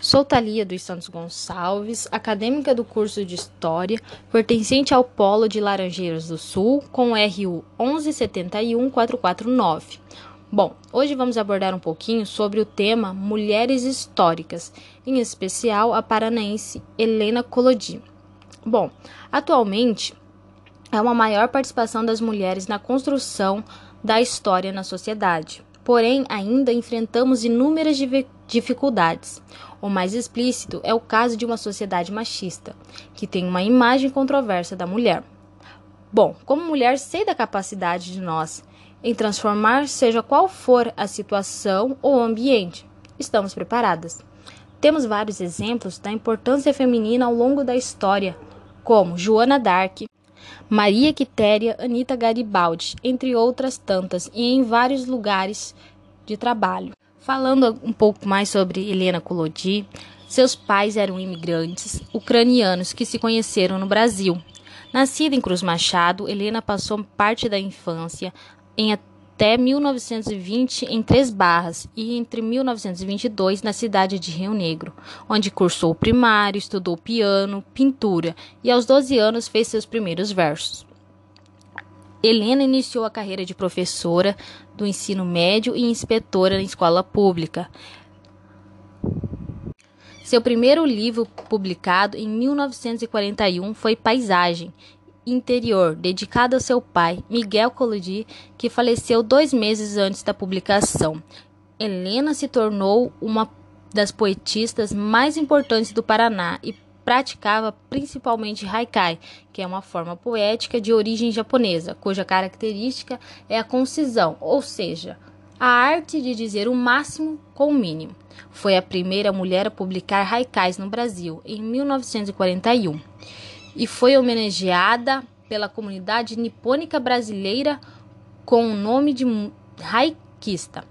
Sou Thalia dos Santos Gonçalves, acadêmica do curso de História, pertencente ao Polo de Laranjeiras do Sul, com RU 1171449. Bom, hoje vamos abordar um pouquinho sobre o tema Mulheres Históricas, em especial a paranaense Helena Colodi. Bom, atualmente é uma maior participação das mulheres na construção da história na sociedade. Porém, ainda enfrentamos inúmeras dificuldades. O mais explícito é o caso de uma sociedade machista, que tem uma imagem controversa da mulher. Bom, como mulher, sei da capacidade de nós em transformar seja qual for a situação ou ambiente. Estamos preparadas. Temos vários exemplos da importância feminina ao longo da história, como Joana d'Arc, Maria Quitéria, Anita Garibaldi, entre outras tantas, e em vários lugares de trabalho. Falando um pouco mais sobre Helena Kolodi, seus pais eram imigrantes ucranianos que se conheceram no Brasil. Nascida em Cruz Machado, Helena passou parte da infância em até 1920 em Três Barras e entre 1922 na cidade de Rio Negro, onde cursou o primário, estudou piano, pintura e aos 12 anos fez seus primeiros versos. Helena iniciou a carreira de professora do ensino médio e inspetora na escola pública. Seu primeiro livro publicado em 1941 foi Paisagem Interior, dedicado ao seu pai, Miguel Colodi, que faleceu dois meses antes da publicação. Helena se tornou uma das poetistas mais importantes do Paraná e praticava principalmente haikai, que é uma forma poética de origem japonesa, cuja característica é a concisão, ou seja, a arte de dizer o máximo com o mínimo. Foi a primeira mulher a publicar haikais no Brasil em 1941 e foi homenageada pela comunidade nipônica brasileira com o nome de haikista.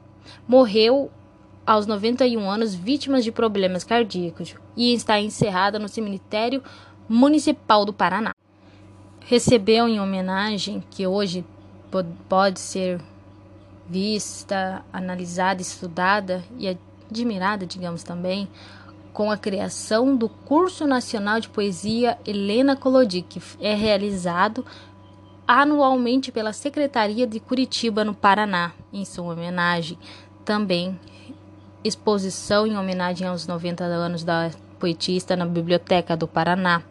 Morreu aos 91 anos vítimas de problemas cardíacos e está encerrada no cemitério municipal do Paraná. Recebeu em homenagem que hoje pode ser vista, analisada, estudada e admirada, digamos também, com a criação do Curso Nacional de Poesia Helena Colodi, que é realizado anualmente pela Secretaria de Curitiba, no Paraná, em sua homenagem. Também exposição em homenagem aos 90 anos da poetista na Biblioteca do Paraná,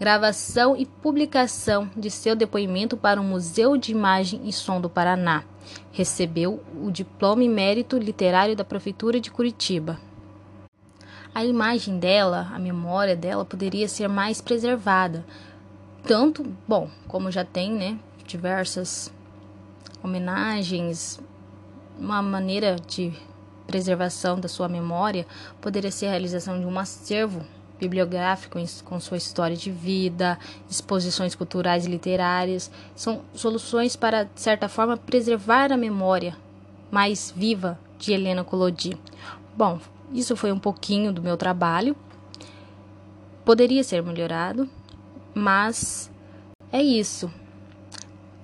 gravação e publicação de seu depoimento para o Museu de Imagem e Som do Paraná. Recebeu o diploma e mérito literário da Prefeitura de Curitiba. A imagem dela, a memória dela poderia ser mais preservada. Tanto, bom, como já tem, né, diversas homenagens, uma maneira de preservação da sua memória poderia ser a realização de um acervo bibliográfico com sua história de vida, exposições culturais e literárias. São soluções para, de certa forma, preservar a memória mais viva de Helena Collodi. Bom, isso foi um pouquinho do meu trabalho. Poderia ser melhorado, mas é isso.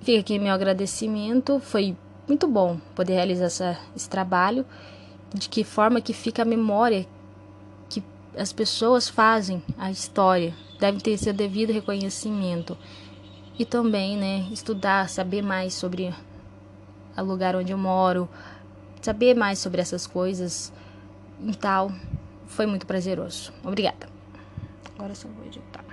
Fica aqui meu agradecimento. Foi muito bom poder realizar essa, esse trabalho de que forma que fica a memória que as pessoas fazem a história, deve ter seu devido reconhecimento. E também, né, estudar, saber mais sobre o lugar onde eu moro, saber mais sobre essas coisas e tal, foi muito prazeroso. Obrigada. Agora só vou editar.